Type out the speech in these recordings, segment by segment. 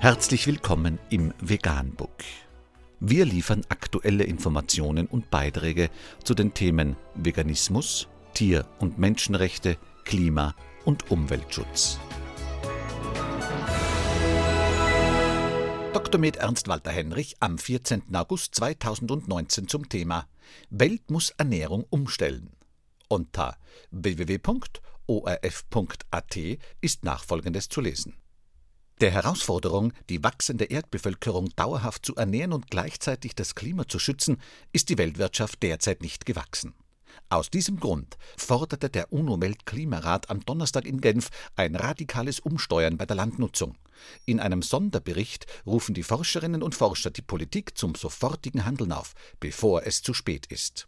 Herzlich willkommen im Veganbook. Wir liefern aktuelle Informationen und Beiträge zu den Themen Veganismus, Tier- und Menschenrechte, Klima- und Umweltschutz. Dr. Med Ernst Walter Henrich am 14. August 2019 zum Thema Welt muss Ernährung umstellen. Unter www.orf.at ist nachfolgendes zu lesen. Der Herausforderung, die wachsende Erdbevölkerung dauerhaft zu ernähren und gleichzeitig das Klima zu schützen, ist die Weltwirtschaft derzeit nicht gewachsen. Aus diesem Grund forderte der UNO-Weltklimarat am Donnerstag in Genf ein radikales Umsteuern bei der Landnutzung. In einem Sonderbericht rufen die Forscherinnen und Forscher die Politik zum sofortigen Handeln auf, bevor es zu spät ist.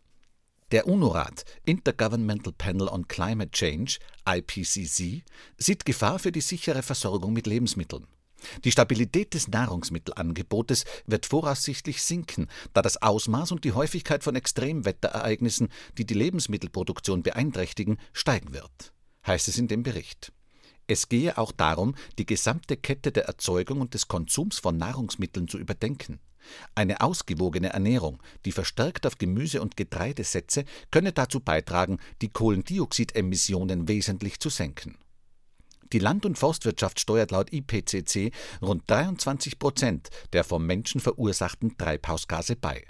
Der UNO-Rat Intergovernmental Panel on Climate Change IPCC sieht Gefahr für die sichere Versorgung mit Lebensmitteln. Die Stabilität des Nahrungsmittelangebotes wird voraussichtlich sinken, da das Ausmaß und die Häufigkeit von Extremwetterereignissen, die die Lebensmittelproduktion beeinträchtigen, steigen wird, heißt es in dem Bericht. Es gehe auch darum, die gesamte Kette der Erzeugung und des Konsums von Nahrungsmitteln zu überdenken. Eine ausgewogene Ernährung, die verstärkt auf Gemüse und Getreide setze, könne dazu beitragen, die Kohlendioxidemissionen wesentlich zu senken. Die Land- und Forstwirtschaft steuert laut IPCC rund 23 Prozent der vom Menschen verursachten Treibhausgase bei.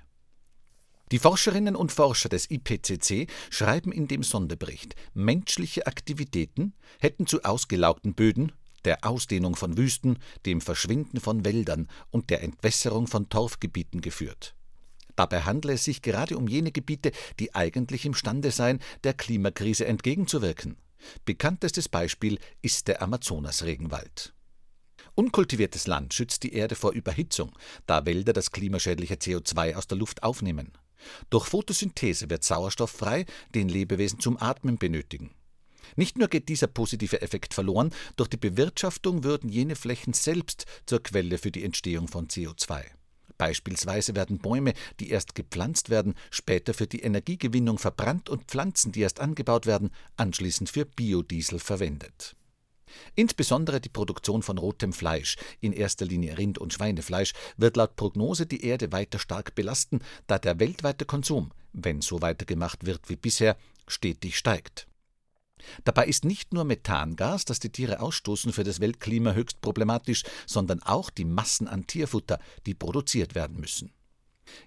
Die Forscherinnen und Forscher des IPCC schreiben in dem Sonderbericht, menschliche Aktivitäten hätten zu ausgelaugten Böden, der Ausdehnung von Wüsten, dem Verschwinden von Wäldern und der Entwässerung von Torfgebieten geführt. Dabei handle es sich gerade um jene Gebiete, die eigentlich imstande seien, der Klimakrise entgegenzuwirken. Bekanntestes Beispiel ist der Amazonasregenwald. Unkultiviertes Land schützt die Erde vor Überhitzung, da Wälder das klimaschädliche CO2 aus der Luft aufnehmen. Durch Photosynthese wird Sauerstoff frei, den Lebewesen zum Atmen benötigen. Nicht nur geht dieser positive Effekt verloren, durch die Bewirtschaftung würden jene Flächen selbst zur Quelle für die Entstehung von CO2. Beispielsweise werden Bäume, die erst gepflanzt werden, später für die Energiegewinnung verbrannt und Pflanzen, die erst angebaut werden, anschließend für Biodiesel verwendet. Insbesondere die Produktion von rotem Fleisch, in erster Linie Rind- und Schweinefleisch, wird laut Prognose die Erde weiter stark belasten, da der weltweite Konsum, wenn so weitergemacht wird wie bisher, stetig steigt. Dabei ist nicht nur Methangas, das die Tiere ausstoßen, für das Weltklima höchst problematisch, sondern auch die Massen an Tierfutter, die produziert werden müssen.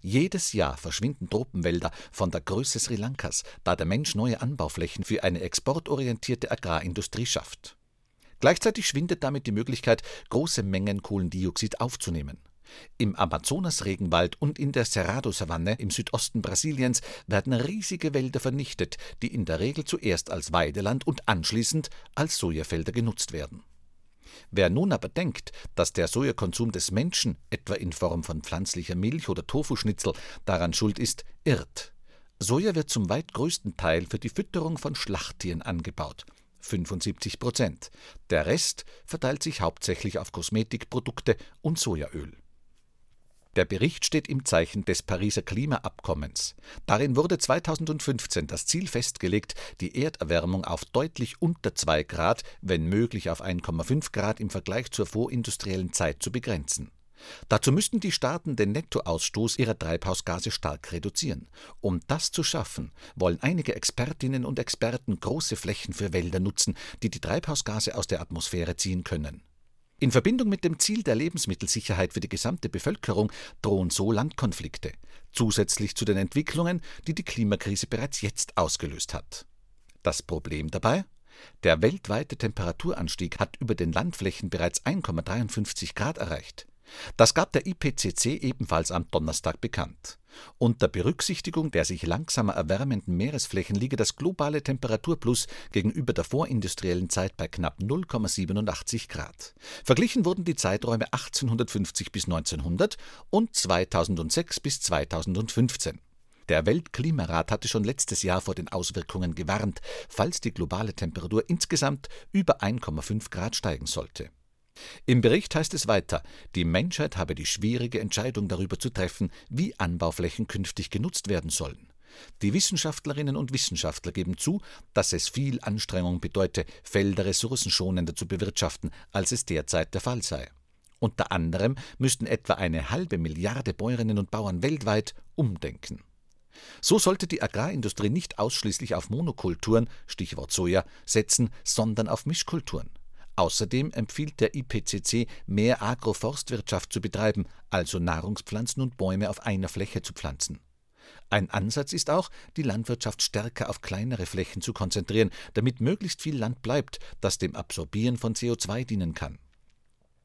Jedes Jahr verschwinden Tropenwälder von der Größe Sri Lankas, da der Mensch neue Anbauflächen für eine exportorientierte Agrarindustrie schafft. Gleichzeitig schwindet damit die Möglichkeit, große Mengen Kohlendioxid aufzunehmen. Im Amazonasregenwald und in der Cerrado-Savanne im Südosten Brasiliens werden riesige Wälder vernichtet, die in der Regel zuerst als Weideland und anschließend als Sojafelder genutzt werden. Wer nun aber denkt, dass der Sojakonsum des Menschen, etwa in Form von pflanzlicher Milch oder Tofuschnitzel, daran schuld ist, irrt. Soja wird zum weit größten Teil für die Fütterung von Schlachttieren angebaut. 75 Prozent. Der Rest verteilt sich hauptsächlich auf Kosmetikprodukte und Sojaöl. Der Bericht steht im Zeichen des Pariser Klimaabkommens. Darin wurde 2015 das Ziel festgelegt, die Erderwärmung auf deutlich unter 2 Grad, wenn möglich auf 1,5 Grad im Vergleich zur vorindustriellen Zeit zu begrenzen. Dazu müssten die Staaten den Nettoausstoß ihrer Treibhausgase stark reduzieren. Um das zu schaffen, wollen einige Expertinnen und Experten große Flächen für Wälder nutzen, die die Treibhausgase aus der Atmosphäre ziehen können. In Verbindung mit dem Ziel der Lebensmittelsicherheit für die gesamte Bevölkerung drohen so Landkonflikte, zusätzlich zu den Entwicklungen, die die Klimakrise bereits jetzt ausgelöst hat. Das Problem dabei? Der weltweite Temperaturanstieg hat über den Landflächen bereits 1,53 Grad erreicht. Das gab der IPCC ebenfalls am Donnerstag bekannt. Unter Berücksichtigung der sich langsamer erwärmenden Meeresflächen liege das globale Temperaturplus gegenüber der vorindustriellen Zeit bei knapp 0,87 Grad. Verglichen wurden die Zeiträume 1850 bis 1900 und 2006 bis 2015. Der Weltklimarat hatte schon letztes Jahr vor den Auswirkungen gewarnt, falls die globale Temperatur insgesamt über 1,5 Grad steigen sollte. Im Bericht heißt es weiter, die Menschheit habe die schwierige Entscheidung darüber zu treffen, wie Anbauflächen künftig genutzt werden sollen. Die Wissenschaftlerinnen und Wissenschaftler geben zu, dass es viel Anstrengung bedeute, Felder ressourcenschonender zu bewirtschaften, als es derzeit der Fall sei. Unter anderem müssten etwa eine halbe Milliarde Bäuerinnen und Bauern weltweit umdenken. So sollte die Agrarindustrie nicht ausschließlich auf Monokulturen, Stichwort Soja, setzen, sondern auf Mischkulturen. Außerdem empfiehlt der IPCC, mehr Agroforstwirtschaft zu betreiben, also Nahrungspflanzen und Bäume auf einer Fläche zu pflanzen. Ein Ansatz ist auch, die Landwirtschaft stärker auf kleinere Flächen zu konzentrieren, damit möglichst viel Land bleibt, das dem Absorbieren von CO2 dienen kann.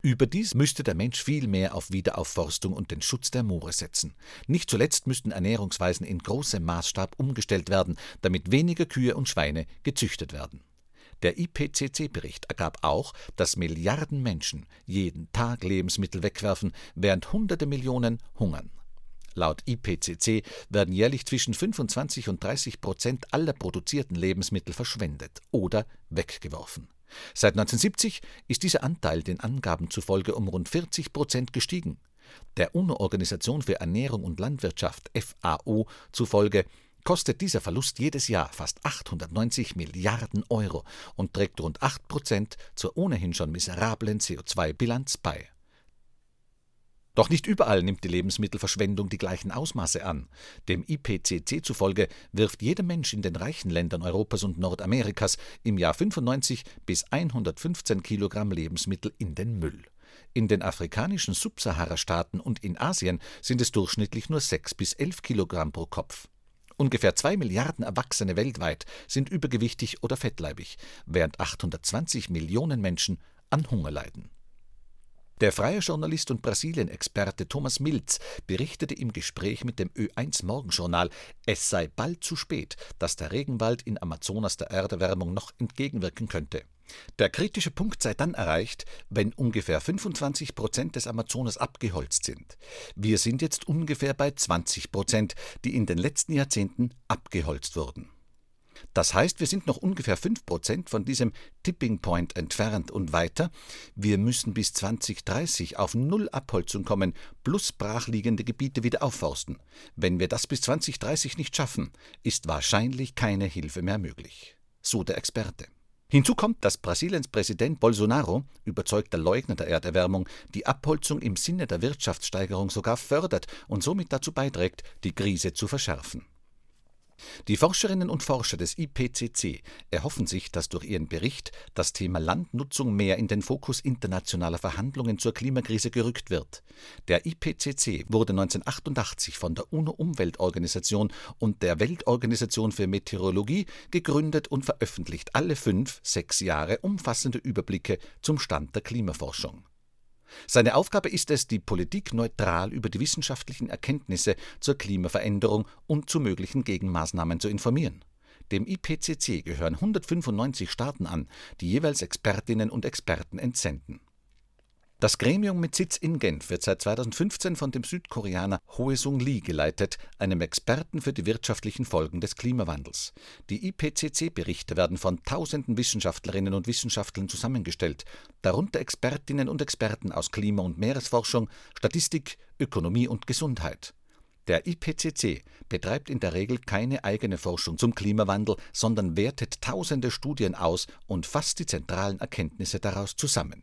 Überdies müsste der Mensch viel mehr auf Wiederaufforstung und den Schutz der Moore setzen. Nicht zuletzt müssten Ernährungsweisen in großem Maßstab umgestellt werden, damit weniger Kühe und Schweine gezüchtet werden. Der IPCC-Bericht ergab auch, dass Milliarden Menschen jeden Tag Lebensmittel wegwerfen, während hunderte Millionen hungern. Laut IPCC werden jährlich zwischen 25 und 30 Prozent aller produzierten Lebensmittel verschwendet oder weggeworfen. Seit 1970 ist dieser Anteil den Angaben zufolge um rund 40 Prozent gestiegen. Der UNO-Organisation für Ernährung und Landwirtschaft FAO zufolge kostet dieser Verlust jedes Jahr fast 890 Milliarden Euro und trägt rund 8 Prozent zur ohnehin schon miserablen CO2-Bilanz bei. Doch nicht überall nimmt die Lebensmittelverschwendung die gleichen Ausmaße an. Dem IPCC zufolge wirft jeder Mensch in den reichen Ländern Europas und Nordamerikas im Jahr 95 bis 115 Kilogramm Lebensmittel in den Müll. In den afrikanischen Subsahara-Staaten und in Asien sind es durchschnittlich nur 6 bis 11 Kilogramm pro Kopf. Ungefähr zwei Milliarden Erwachsene weltweit sind übergewichtig oder fettleibig, während 820 Millionen Menschen an Hunger leiden. Der freie Journalist und Brasilien-Experte Thomas Milz berichtete im Gespräch mit dem Ö1 Morgenjournal, es sei bald zu spät, dass der Regenwald in Amazonas der Erderwärmung noch entgegenwirken könnte. Der kritische Punkt sei dann erreicht, wenn ungefähr 25 Prozent des Amazonas abgeholzt sind. Wir sind jetzt ungefähr bei 20 Prozent, die in den letzten Jahrzehnten abgeholzt wurden. Das heißt, wir sind noch ungefähr 5% von diesem Tipping Point entfernt und weiter. Wir müssen bis 2030 auf Null Abholzung kommen, plus brachliegende Gebiete wieder aufforsten. Wenn wir das bis 2030 nicht schaffen, ist wahrscheinlich keine Hilfe mehr möglich. So der Experte. Hinzu kommt, dass Brasiliens Präsident Bolsonaro, überzeugter Leugner der Erderwärmung, die Abholzung im Sinne der Wirtschaftssteigerung sogar fördert und somit dazu beiträgt, die Krise zu verschärfen. Die Forscherinnen und Forscher des IPCC erhoffen sich, dass durch ihren Bericht das Thema Landnutzung mehr in den Fokus internationaler Verhandlungen zur Klimakrise gerückt wird. Der IPCC wurde 1988 von der UNO-Umweltorganisation und der Weltorganisation für Meteorologie gegründet und veröffentlicht alle fünf, sechs Jahre umfassende Überblicke zum Stand der Klimaforschung. Seine Aufgabe ist es, die Politik neutral über die wissenschaftlichen Erkenntnisse zur Klimaveränderung und zu möglichen Gegenmaßnahmen zu informieren. Dem IPCC gehören 195 Staaten an, die jeweils Expertinnen und Experten entsenden das Gremium mit Sitz in Genf wird seit 2015 von dem Südkoreaner Hoe Sung Lee geleitet, einem Experten für die wirtschaftlichen Folgen des Klimawandels. Die IPCC-Berichte werden von tausenden Wissenschaftlerinnen und Wissenschaftlern zusammengestellt, darunter Expertinnen und Experten aus Klima- und Meeresforschung, Statistik, Ökonomie und Gesundheit. Der IPCC betreibt in der Regel keine eigene Forschung zum Klimawandel, sondern wertet tausende Studien aus und fasst die zentralen Erkenntnisse daraus zusammen.